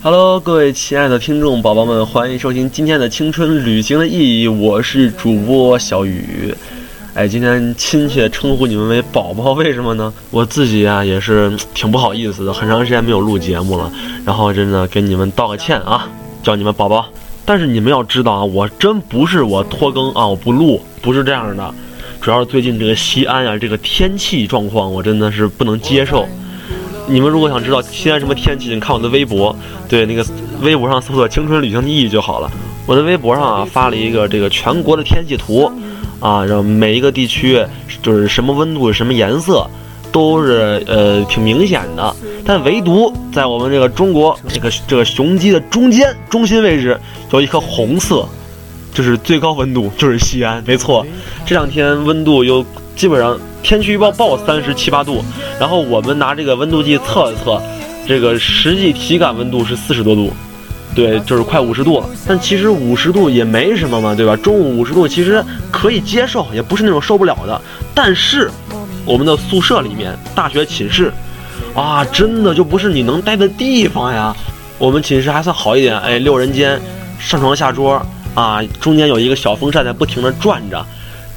Hello，各位亲爱的听众宝宝们，欢迎收听今天的青春旅行的意义。我是主播小雨。哎，今天亲切称呼你们为宝宝，为什么呢？我自己啊也是挺不好意思的，很长时间没有录节目了，然后真的给你们道个歉啊，叫你们宝宝。但是你们要知道啊，我真不是我拖更啊，我不录，不是这样的，主要是最近这个西安啊，这个天气状况我真的是不能接受。你们如果想知道西安什么天气，你看我的微博，对那个微博上搜索“青春旅行的意义”就好了。我的微博上啊发了一个这个全国的天气图。啊，然后每一个地区就是什么温度、什么颜色，都是呃挺明显的。但唯独在我们这个中国这个这个雄鸡的中间中心位置，有一颗红色，就是最高温度，就是西安。没错，这两天温度又基本上天气预报报三十七八度，然后我们拿这个温度计测了测，这个实际体感温度是四十多度。对，就是快五十度了，但其实五十度也没什么嘛，对吧？中午五十度其实可以接受，也不是那种受不了的。但是，我们的宿舍里面，大学寝室，啊，真的就不是你能待的地方呀。我们寝室还算好一点，哎，六人间，上床下桌，啊，中间有一个小风扇在不停的转着。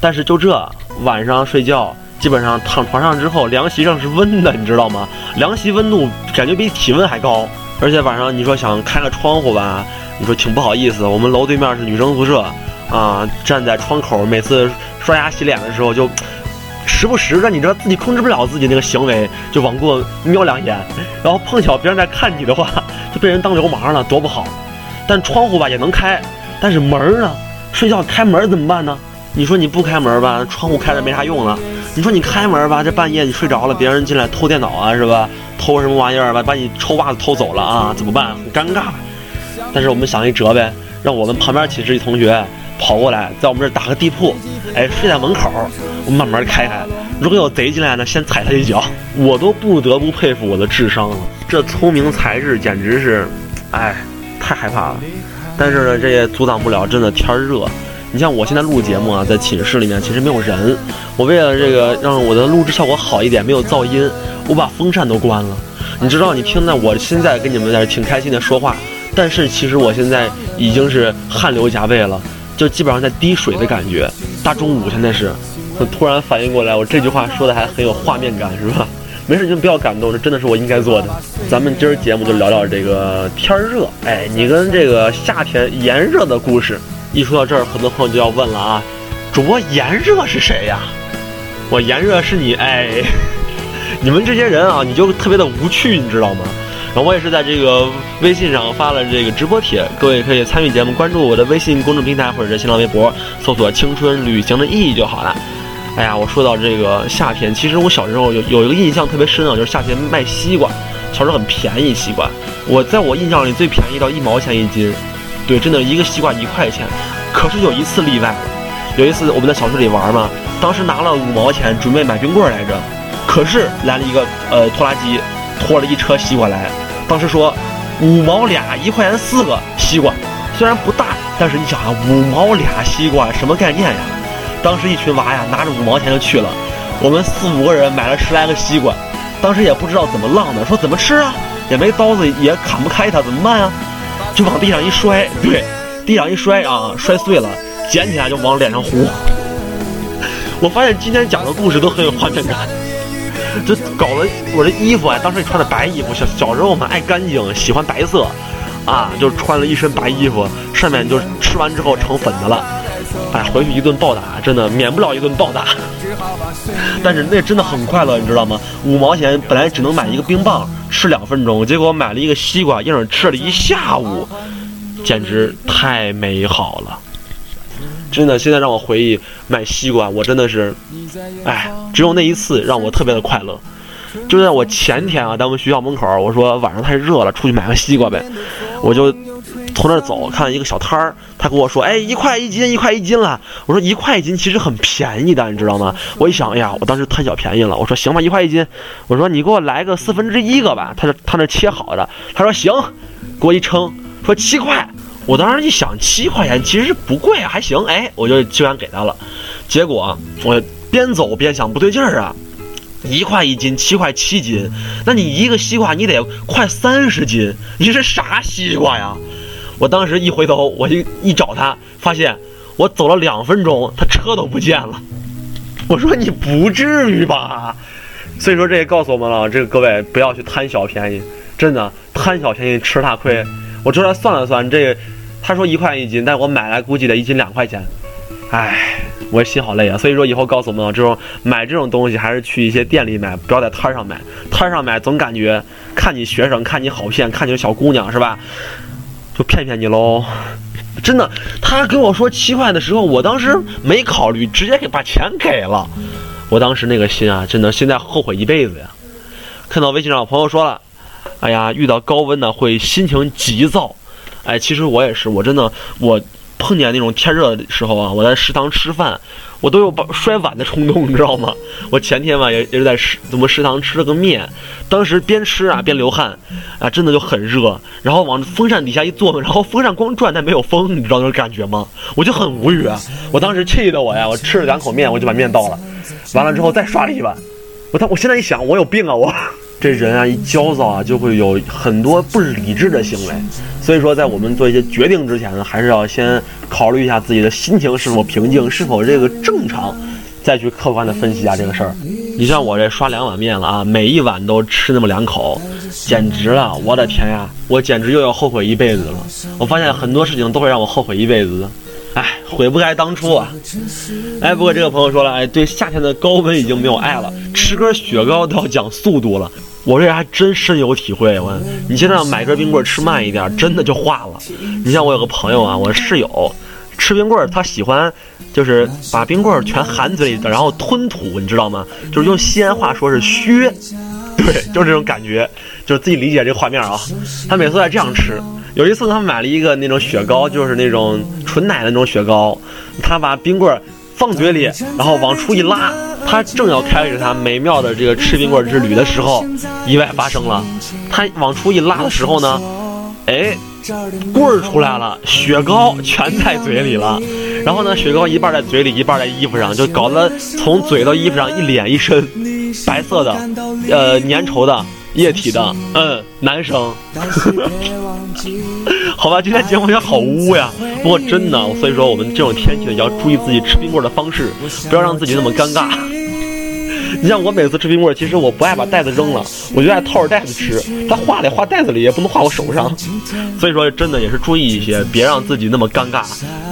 但是就这，晚上睡觉，基本上躺床上之后，凉席上是温的，你知道吗？凉席温度感觉比体温还高。而且晚上你说想开个窗户吧，你说挺不好意思。我们楼对面是女生宿舍，啊，站在窗口，每次刷牙洗脸的时候，就时不时的，你知道自己控制不了自己那个行为，就往过瞄两眼，然后碰巧别人在看你的话，就被人当流氓了，多不好。但窗户吧也能开，但是门呢？睡觉开门怎么办呢？你说你不开门吧，窗户开着没啥用了。你说你开门吧，这半夜你睡着了，别人进来偷电脑啊，是吧？偷什么玩意儿吧？把你臭袜子偷走了啊？怎么办？很尴尬。但是我们想一辙呗，让我们旁边寝室一同学跑过来，在我们这儿打个地铺，哎，睡在门口，我们慢慢开开。如果有贼进来呢，先踩他一脚。我都不得不佩服我的智商了，这聪明才智简直是，哎，太害怕了。但是呢，这也阻挡不了，真的天热。你像我现在录节目啊，在寝室里面其实没有人，我为了这个让我的录制效果好一点，没有噪音。我把风扇都关了，你知道，你听的我现在跟你们在这挺开心的说话，但是其实我现在已经是汗流浃背了，就基本上在滴水的感觉。大中午现在是，突然反应过来，我这句话说的还很有画面感，是吧？没事，你们不要感动，这真的是我应该做的。咱们今儿节目就聊聊这个天热，哎，你跟这个夏天炎热的故事。一说到这儿，很多朋友就要问了啊，主播炎热是谁呀？我炎热是你，哎。你们这些人啊，你就特别的无趣，你知道吗？然后我也是在这个微信上发了这个直播帖，各位可以参与节目，关注我的微信公众平台或者是新浪微博，搜索“青春旅行的意义”就好了。哎呀，我说到这个夏天，其实我小时候有有一个印象特别深啊，就是夏天卖西瓜，小时候很便宜西瓜，我在我印象里最便宜到一毛钱一斤，对，真的一个西瓜一块钱。可是有一次例外，有一次我们在小区里玩嘛，当时拿了五毛钱准备买冰棍来着。可是来了一个呃拖拉机，拖了一车西瓜来。当时说五毛俩，一块钱四个西瓜，虽然不大，但是你想啊，五毛俩西瓜什么概念呀？当时一群娃呀拿着五毛钱就去了，我们四五个人买了十来个西瓜，当时也不知道怎么浪的，说怎么吃啊？也没刀子，也砍不开它，怎么办啊？就往地上一摔，对，地上一摔啊，摔碎了，捡起来就往脸上糊。我发现今天讲的故事都很有画面感。就搞得我这衣服啊，当时穿的白衣服，小小时候嘛爱干净，喜欢白色，啊，就穿了一身白衣服，上面就吃完之后成粉的了，哎，回去一顿暴打，真的免不了一顿暴打。但是那真的很快乐，你知道吗？五毛钱本来只能买一个冰棒吃两分钟，结果买了一个西瓜，硬是吃了一下午，简直太美好了。真的，现在让我回忆买西瓜，我真的是，哎，只有那一次让我特别的快乐。就在我前天啊，在我们学校门口，我说晚上太热了，出去买个西瓜呗。我就从那儿走，看一个小摊儿，他跟我说：“哎，一块一斤，一块一斤了。”我说：“一块一斤其实很便宜的，你知道吗？”我一想，哎呀，我当时贪小便宜了。我说：“行吧，一块一斤。”我说：“你给我来个四分之一个吧。”他说：“他那切好的。”他说：“行。”给我一称，说七块。我当时一想，七块钱其实不贵，还行。哎，我就居然给他了。结果我边走边想，不对劲儿啊！一块一斤，七块七斤，那你一个西瓜你得快三十斤，你是啥西瓜呀？我当时一回头，我就一找他，发现我走了两分钟，他车都不见了。我说你不至于吧？所以说这也告诉我们了，这个各位不要去贪小便宜，真的贪小便宜吃大亏。我这来算了算，这他说一块一斤，但我买来估计得一斤两块钱。唉，我心好累啊。所以说以后告诉我们了，这种买这种东西还是去一些店里买，不要在摊上买。摊上买总感觉看你学生，看你好骗，看你小姑娘是吧？就骗骗你喽。真的，他跟我说七块的时候，我当时没考虑，直接给把钱给了。我当时那个心啊，真的现在后悔一辈子呀。看到微信上朋友说了，哎呀，遇到高温呢会心情急躁。哎，其实我也是，我真的我。碰见那种天热的时候啊，我在食堂吃饭，我都有把摔碗的冲动，你知道吗？我前天吧也也是在食怎么食堂吃了个面，当时边吃啊边流汗，啊真的就很热，然后往风扇底下一坐，然后风扇光转但没有风，你知道那种感觉吗？我就很无语啊！我当时气得我呀，我吃了两口面我就把面倒了，完了之后再刷了一碗，我他我现在一想我有病啊我。这人啊，一焦躁啊，就会有很多不理智的行为。所以说，在我们做一些决定之前呢，还是要先考虑一下自己的心情是否平静，是否这个正常，再去客观的分析一下这个事儿。你像我这刷两碗面了啊，每一碗都吃那么两口，简直了！我的天呀，我简直又要后悔一辈子了。我发现很多事情都会让我后悔一辈子。哎，悔不该当初啊！哎，不过这个朋友说了，哎，对夏天的高温已经没有爱了，吃根雪糕都要讲速度了。我这还真深有体会。我，你现在买根冰棍吃慢一点，真的就化了。你像我有个朋友啊，我室友吃冰棍，他喜欢就是把冰棍全含嘴里，然后吞吐，你知道吗？就是用西安话说是削，对，就是这种感觉，就是自己理解这个画面啊。他每次都在这样吃。有一次他买了一个那种雪糕，就是那种纯奶的那种雪糕，他把冰棍放嘴里，然后往出一拉。他正要开始他美妙的这个吃冰棍之旅的时候，意外发生了。他往出一拉的时候呢，哎，棍儿出来了，雪糕全在嘴里了。然后呢，雪糕一半在嘴里，一半在衣服上，就搞得从嘴到衣服上一脸一身白色的，呃，粘稠的液体的，嗯，男生。好吧，今天节目也好污呀。不过真的，所以说我们这种天气也要注意自己吃冰棍的方式，不要让自己那么尴尬。你像我每次吃冰棍，其实我不爱把袋子扔了，我就爱套着袋子吃。它化得化袋子里，也不能化我手上。所以说，真的也是注意一些，别让自己那么尴尬。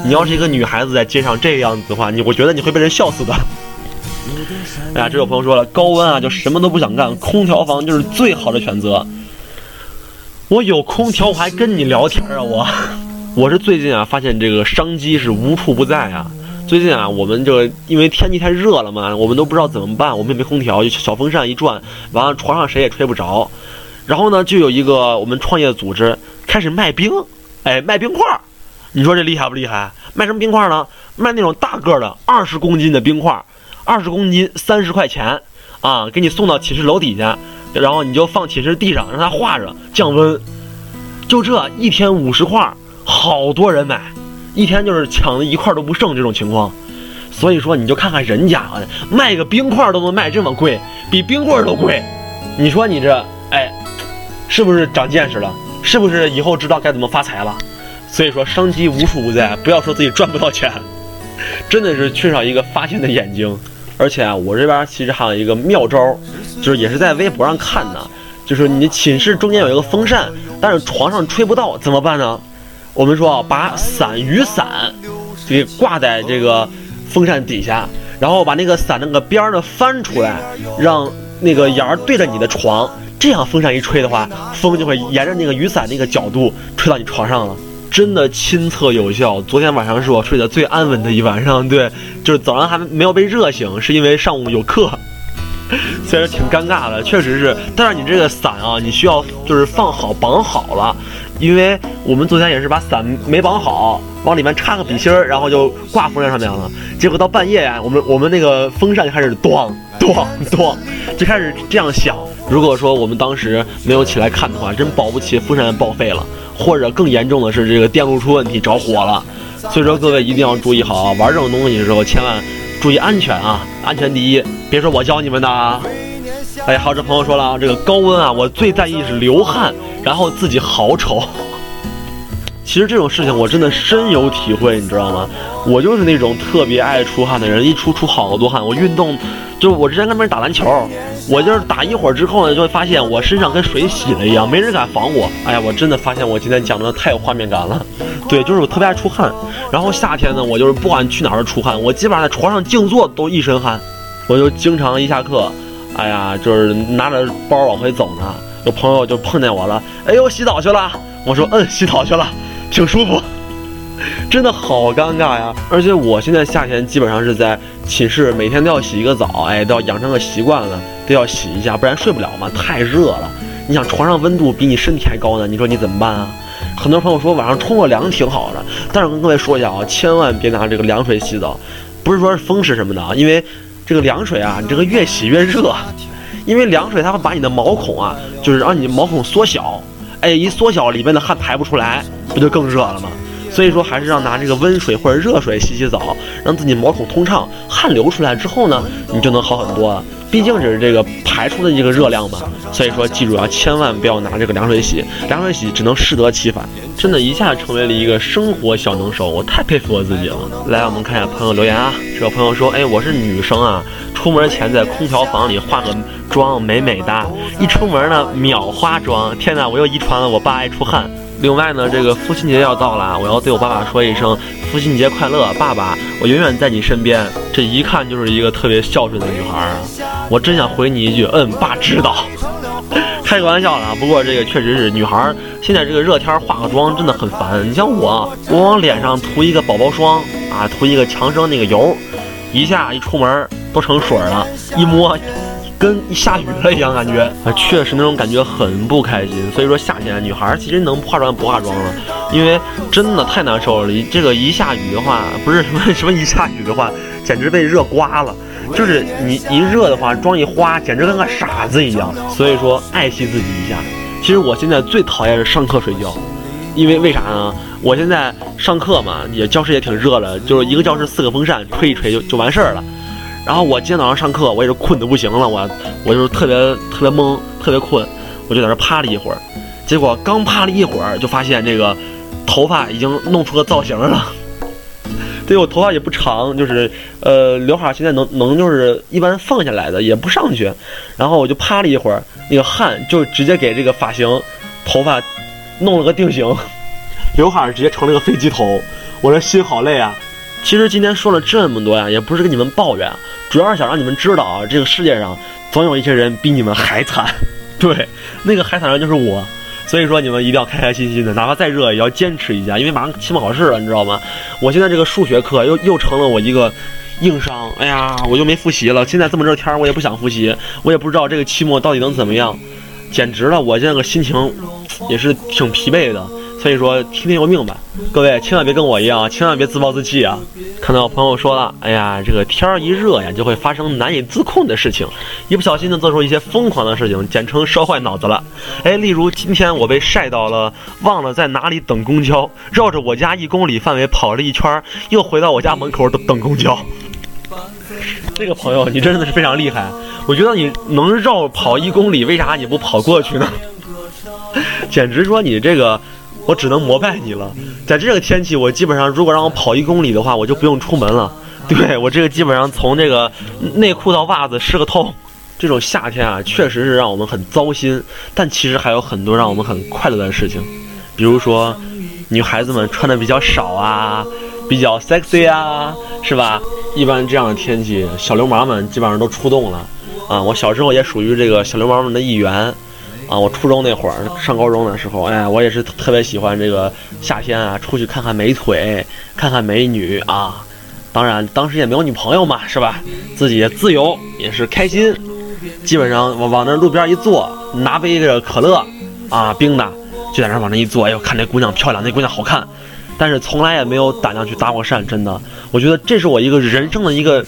你要是一个女孩子在街上这样子的话，你我觉得你会被人笑死的。哎呀，这有朋友说了，高温啊，就什么都不想干，空调房就是最好的选择。我有空调，我还跟你聊天啊！我，我是最近啊，发现这个商机是无处不在啊。最近啊，我们这因为天气太热了嘛，我们都不知道怎么办。我们也没空调，就小风扇一转，完了床上谁也吹不着。然后呢，就有一个我们创业组织开始卖冰，哎，卖冰块儿。你说这厉害不厉害？卖什么冰块呢？卖那种大个的，二十公斤的冰块，二十公斤三十块钱啊，给你送到寝室楼底下。然后你就放寝室地上，让它化着降温。就这一天五十块，好多人买，一天就是抢的一块都不剩这种情况。所以说你就看看人家啊卖个冰块都能卖这么贵，比冰棍都贵。你说你这哎，是不是长见识了？是不是以后知道该怎么发财了？所以说商机无处不在，不要说自己赚不到钱，真的是缺少一个发现的眼睛。而且啊，我这边其实还有一个妙招，就是也是在微博上看的，就是你寝室中间有一个风扇，但是床上吹不到，怎么办呢？我们说，把伞雨伞给挂在这个风扇底下，然后把那个伞那个边儿呢翻出来，让那个沿儿对着你的床，这样风扇一吹的话，风就会沿着那个雨伞那个角度吹到你床上了。真的亲测有效。昨天晚上是我睡得最安稳的一晚上，对，就是早上还没有被热醒，是因为上午有课，虽然挺尴尬的，确实是。但是你这个伞啊，你需要就是放好绑好了，因为我们昨天也是把伞没绑好，往里面插个笔芯儿，然后就挂风扇上面了。结果到半夜呀，我们我们那个风扇就开始咣咣咣，就开始这样响。如果说我们当时没有起来看的话，真保不齐风扇报废了。或者更严重的是，这个电路出问题着火了，所以说各位一定要注意好啊！玩这种东西的时候，千万注意安全啊！安全第一，别说我教你们的。哎，还有这朋友说了啊，这个高温啊，我最在意是流汗，然后自己好丑。其实这种事情我真的深有体会，你知道吗？我就是那种特别爱出汗的人，一出出好多汗。我运动，就是我之前跟别人打篮球，我就是打一会儿之后呢，就会发现我身上跟水洗了一样，没人敢防我。哎呀，我真的发现我今天讲的太有画面感了。对，就是我特别爱出汗。然后夏天呢，我就是不管去哪儿出汗，我基本上在床上静坐都一身汗。我就经常一下课，哎呀，就是拿着包往回走呢，有朋友就碰见我了，哎呦，洗澡去了。我说，嗯，洗澡去了。挺舒服，真的好尴尬呀！而且我现在夏天基本上是在寝室，每天都要洗一个澡，哎，都要养成个习惯了，都要洗一下，不然睡不了嘛，太热了。你想床上温度比你身体还高呢，你说你怎么办啊？很多朋友说晚上冲个凉挺好的，但是我跟各位说一下啊，千万别拿这个凉水洗澡，不是说是风湿什么的啊，因为这个凉水啊，你这个越洗越热，因为凉水它会把你的毛孔啊，就是让你毛孔缩小。哎，一缩小，里面的汗排不出来，不就更热了吗？所以说，还是要拿这个温水或者热水洗洗澡，让自己毛孔通畅，汗流出来之后呢，你就能好很多了。毕竟只是这个排出的一个热量嘛。所以说，记住啊，千万不要拿这个凉水洗，凉水洗只能适得其反。真的，一下成为了一个生活小能手，我太佩服我自己了。来，我们看一下朋友留言啊。这个朋友说，哎，我是女生啊，出门前在空调房里化个妆，美美哒，一出门呢秒化妆。天哪，我又遗传了我爸爱出汗。另外呢，这个父亲节要到了，我要对我爸爸说一声父亲节快乐，爸爸，我永远在你身边。这一看就是一个特别孝顺的女孩啊，我真想回你一句，嗯，爸知道。开个玩笑了，不过这个确实是女孩现在这个热天化个妆真的很烦。你像我，我往脸上涂一个宝宝霜啊，涂一个强生那个油，一下一出门都成水了，一摸。跟一下雨了一样，感觉啊，确实那种感觉很不开心。所以说夏天女孩其实能化妆不化妆了，因为真的太难受了。这个一下雨的话，不是什么什么一下雨的话，简直被热刮了。就是你一热的话，妆一花，简直跟个傻子一样。所以说爱惜自己一下。其实我现在最讨厌是上课睡觉，因为为啥呢？我现在上课嘛，也教室也挺热的，就是一个教室四个风扇吹一吹就就完事儿了。然后我今天早上上课，我也是困得不行了，我我就是特别特别懵，特别困，我就在那趴了一会儿，结果刚趴了一会儿，就发现这个头发已经弄出个造型了。对我头发也不长，就是呃刘海现在能能就是一般放下来的，也不上去。然后我就趴了一会儿，那个汗就直接给这个发型头发弄了个定型，刘海直接成了个飞机头，我这心好累啊。其实今天说了这么多呀，也不是跟你们抱怨，主要是想让你们知道啊，这个世界上总有一些人比你们还惨。对，那个还惨人就是我。所以说你们一定要开开心心的，哪怕再热也要坚持一下，因为马上期末考试了，你知道吗？我现在这个数学课又又成了我一个硬伤。哎呀，我又没复习了。现在这么热天，我也不想复习，我也不知道这个期末到底能怎么样，简直了，我现在个心情也是挺疲惫的。所以说，听天由命吧，各位千万别跟我一样，千万别自暴自弃啊！看到朋友说了，哎呀，这个天儿一热呀，就会发生难以自控的事情，一不小心呢，做出一些疯狂的事情，简称烧坏脑子了。哎，例如今天我被晒到了，忘了在哪里等公交，绕着我家一公里范围跑了一圈，又回到我家门口等等公交。这个朋友，你真的是非常厉害，我觉得你能绕跑一公里，为啥你不跑过去呢？简直说你这个。我只能膜拜你了，在这个天气，我基本上如果让我跑一公里的话，我就不用出门了。对我这个基本上从这个内裤到袜子湿个透。这种夏天啊，确实是让我们很糟心，但其实还有很多让我们很快乐的事情，比如说女孩子们穿的比较少啊，比较 sexy 啊，是吧？一般这样的天气，小流氓们基本上都出动了啊。我小时候也属于这个小流氓们的一员。啊，我初中那会儿上高中的时候，哎，我也是特别喜欢这个夏天啊，出去看看美腿，看看美女啊。当然，当时也没有女朋友嘛，是吧？自己自由也是开心，基本上往往那路边一坐，拿杯这个可乐啊，冰的，就在那往那一坐，哎呦，看那姑娘漂亮，那姑娘好看。但是从来也没有胆量去搭过讪，真的，我觉得这是我一个人生的一个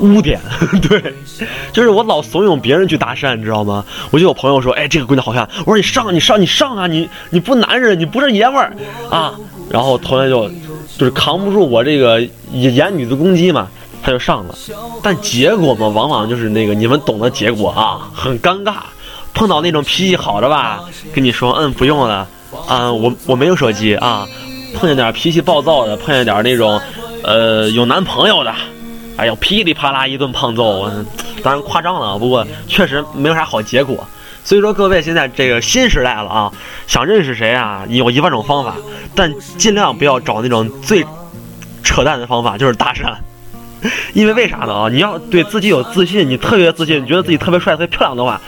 污点，对，就是我老怂恿别人去搭讪，你知道吗？我就有朋友说，哎，这个姑娘好看，我说你上，你上，你上啊，你你不男人，你不是爷们儿啊，然后同学就就是扛不住我这个严女子攻击嘛，他就上了。但结果嘛，往往就是那个你们懂的结果啊，很尴尬。碰到那种脾气好的吧，跟你说，嗯，不用了，啊，我我没有手机啊。碰见点脾气暴躁的，碰见点那种，呃，有男朋友的，哎呦，噼里啪啦一顿胖揍，当然夸张了，不过确实没有啥好结果。所以说各位现在这个新时代了啊，想认识谁啊，有一万种方法，但尽量不要找那种最扯淡的方法，就是搭讪。因为为啥呢啊？你要对自己有自信，你特别自信，你觉得自己特别帅、特别漂亮的话。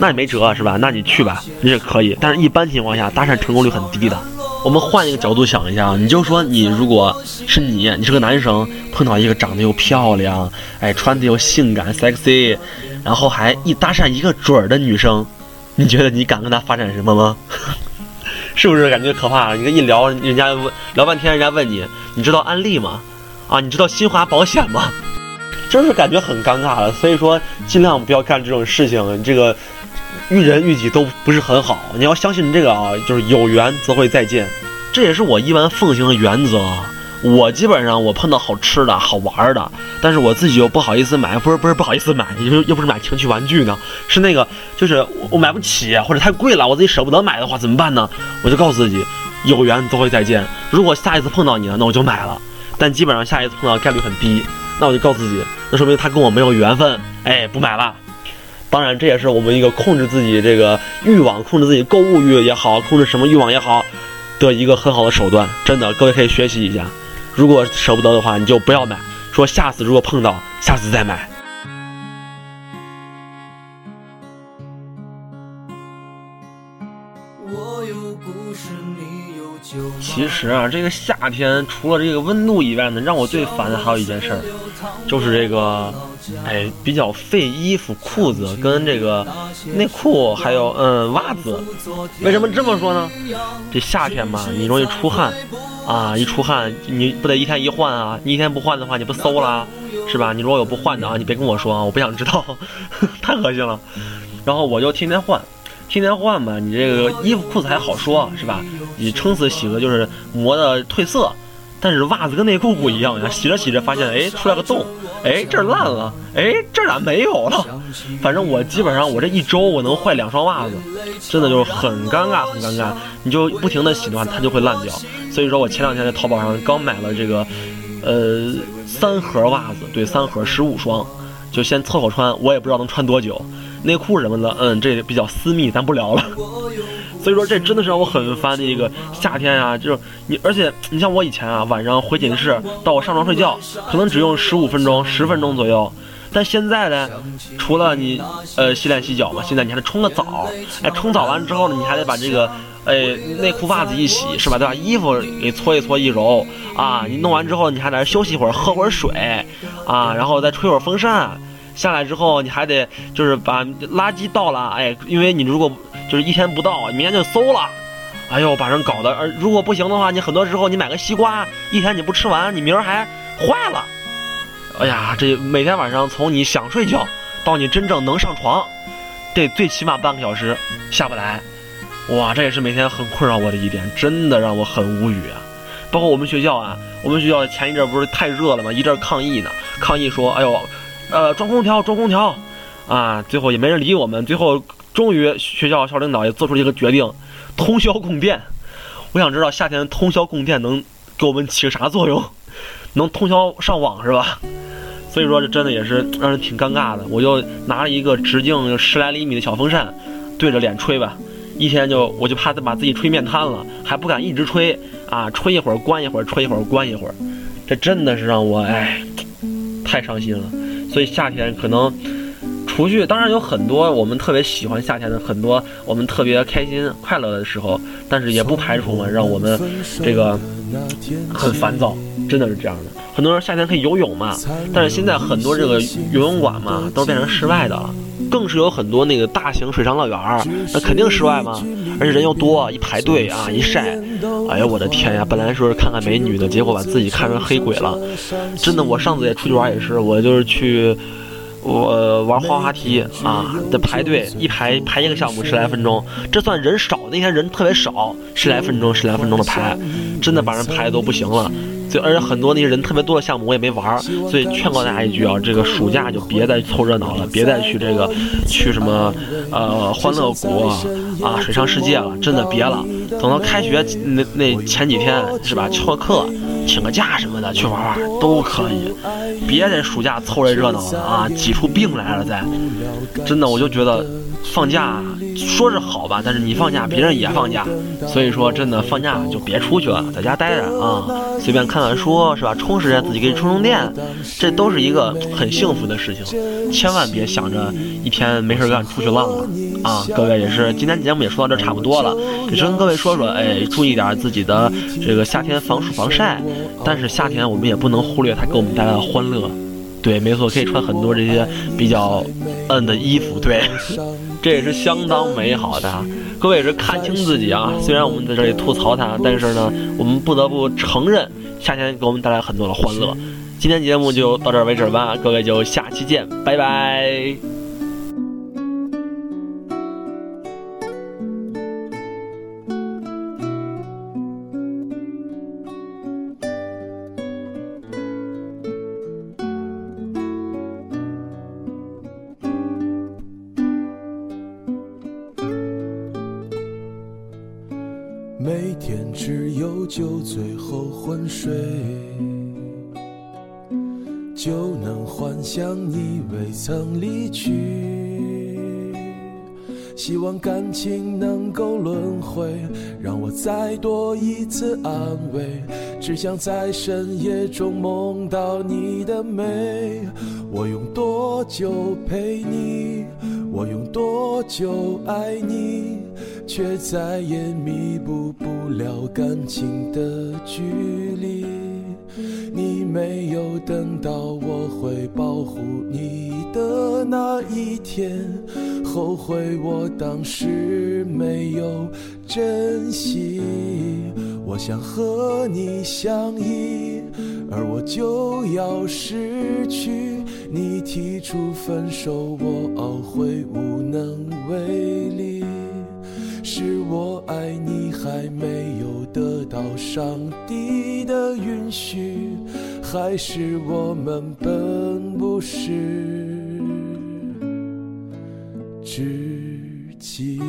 那也没辙是吧？那你去吧，你也可以。但是，一般情况下，搭讪成功率很低的。我们换一个角度想一下，你就说你如果是你，你是个男生，碰到一个长得又漂亮，哎，穿的又性感 sexy，然后还一搭讪一个准儿的女生，你觉得你敢跟她发展什么吗？是不是感觉可怕？你跟一聊，人家问聊半天，人家问你，你知道安利吗？啊，你知道新华保险吗？真是感觉很尴尬了。所以说，尽量不要干这种事情。这个。遇人遇己都不是很好，你要相信这个啊，就是有缘则会再见，这也是我一般奉行的原则。我基本上我碰到好吃的好玩的，但是我自己又不好意思买，不是不是不好意思买，又又不是买情趣玩具呢，是那个就是我买不起或者太贵了，我自己舍不得买的话怎么办呢？我就告诉自己，有缘则会再见。如果下一次碰到你了，那我就买了，但基本上下一次碰到概率很低，那我就告诉自己，那说明他跟我没有缘分，哎，不买了。当然，这也是我们一个控制自己这个欲望、控制自己购物欲也好、控制什么欲望也好的一个很好的手段。真的，各位可以学习一下。如果舍不得的话，你就不要买。说下次如果碰到，下次再买。其实啊，这个夏天除了这个温度以外呢，让我最烦的还有一件事儿，就是这个，哎，比较费衣服、裤子跟这个内裤，还有嗯袜子。为什么这么说呢？这夏天嘛，你容易出汗啊，一出汗你不得一天一换啊？你一天不换的话，你不馊了是吧？你如果有不换的啊，你别跟我说啊，我不想知道，太恶心了。然后我就天天换。天天换吧，你这个衣服裤子还好说，是吧？你撑死洗个就是磨的褪色，但是袜子跟内裤不一样呀，洗着洗着发现，哎，出来个洞，哎，这儿烂了，哎，这儿咋没有了？反正我基本上我这一周我能换两双袜子，真的就是很尴尬，很尴尬。你就不停的洗的话，它就会烂掉。所以说我前两天在淘宝上刚买了这个，呃，三盒袜子，对，三盒十五双，就先凑合穿，我也不知道能穿多久。内裤什么的，嗯，这比较私密，咱不聊了。所以说，这真的是让我很烦的一个夏天啊！就是你，而且你像我以前啊，晚上回寝室到我上床睡觉，可能只用十五分钟、十分钟左右。但现在呢，除了你呃洗脸洗脚嘛，现在你还得冲个澡。哎，冲澡完之后呢，你还得把这个哎内裤袜子一洗，是吧？对吧？衣服给搓一搓一揉啊，你弄完之后你还得休息一会儿，喝会儿水啊，然后再吹会儿风扇。下来之后，你还得就是把垃圾倒了，哎，因为你如果就是一天不倒，明天就馊了，哎呦，把人搞得，而如果不行的话，你很多时候你买个西瓜，一天你不吃完，你明儿还坏了，哎呀，这每天晚上从你想睡觉到你真正能上床，这最起码半个小时下不来，哇，这也是每天很困扰我的一点，真的让我很无语啊。包括我们学校啊，我们学校前一阵不是太热了吗？一阵抗议呢，抗议说，哎呦。呃，装空调，装空调，啊，最后也没人理我们。最后，终于学校校领导也做出了一个决定，通宵供电。我想知道夏天通宵供电能给我们起个啥作用？能通宵上网是吧？所以说这真的也是让人挺尴尬的。我就拿了一个直径十来厘米的小风扇，对着脸吹吧，一天就我就怕把自己吹面瘫了，还不敢一直吹啊，吹一会儿关一会儿，吹一会儿关一会儿，这真的是让我哎，太伤心了。所以夏天可能，除去当然有很多我们特别喜欢夏天的很多我们特别开心快乐的时候，但是也不排除嘛让我们这个很烦躁，真的是这样的。很多人夏天可以游泳嘛，但是现在很多这个游泳馆嘛都变成室外的了，更是有很多那个大型水上乐园，那肯定室外嘛，而且人又多，一排队啊一晒，哎呀我的天呀！本来说是看看美女的，结果把自己看成黑鬼了。真的，我上次也出去玩也是，我就是去我玩滑滑梯啊，得排队一排排一个项目十来分钟，这算人少那天人特别少，十来分钟十来分钟的排，真的把人排的都不行了。就而且很多那些人特别多的项目我也没玩，所以劝告大家一句啊，这个暑假就别再凑热闹了，别再去这个去什么呃欢乐谷啊水上世界了，真的别了。等到开学那那前几天是吧，翘课请个假什么的去玩玩都可以，别在暑假凑这热闹了啊，挤出病来了再。真的，我就觉得放假说是好吧，但是你放假别人也放假，所以说真的放假就别出去了，在家待着啊，随便看看书是吧，充实一下自己，给你充充电，这都是一个很幸福的事情，千万别想着一天没事干出去浪了。啊！各位也是，今天节目也说到这差不多了，也是跟各位说说，哎，注意点自己的这个夏天防暑防晒，但是夏天我们也不能忽略它给我们带来的欢乐。对，没错，可以穿很多这些比较嗯的衣服，对，这也是相当美好的。各位也是看清自己啊，虽然我们在这里吐槽它，但是呢，我们不得不承认，夏天给我们带来很多的欢乐。今天节目就到这儿为止吧，各位就下期见，拜拜。再多一次安慰。只想在深夜中梦到你的美。我用多久陪你？我用多久爱你？却再也弥补不了感情的距离。你没有等到我会保护你的那一天，后悔我当时没有珍惜。我想和你相依，而我就要失去。你提出分手，我懊悔无能为力。是我爱你还没有得到上帝的允许，还是我们本不是知己？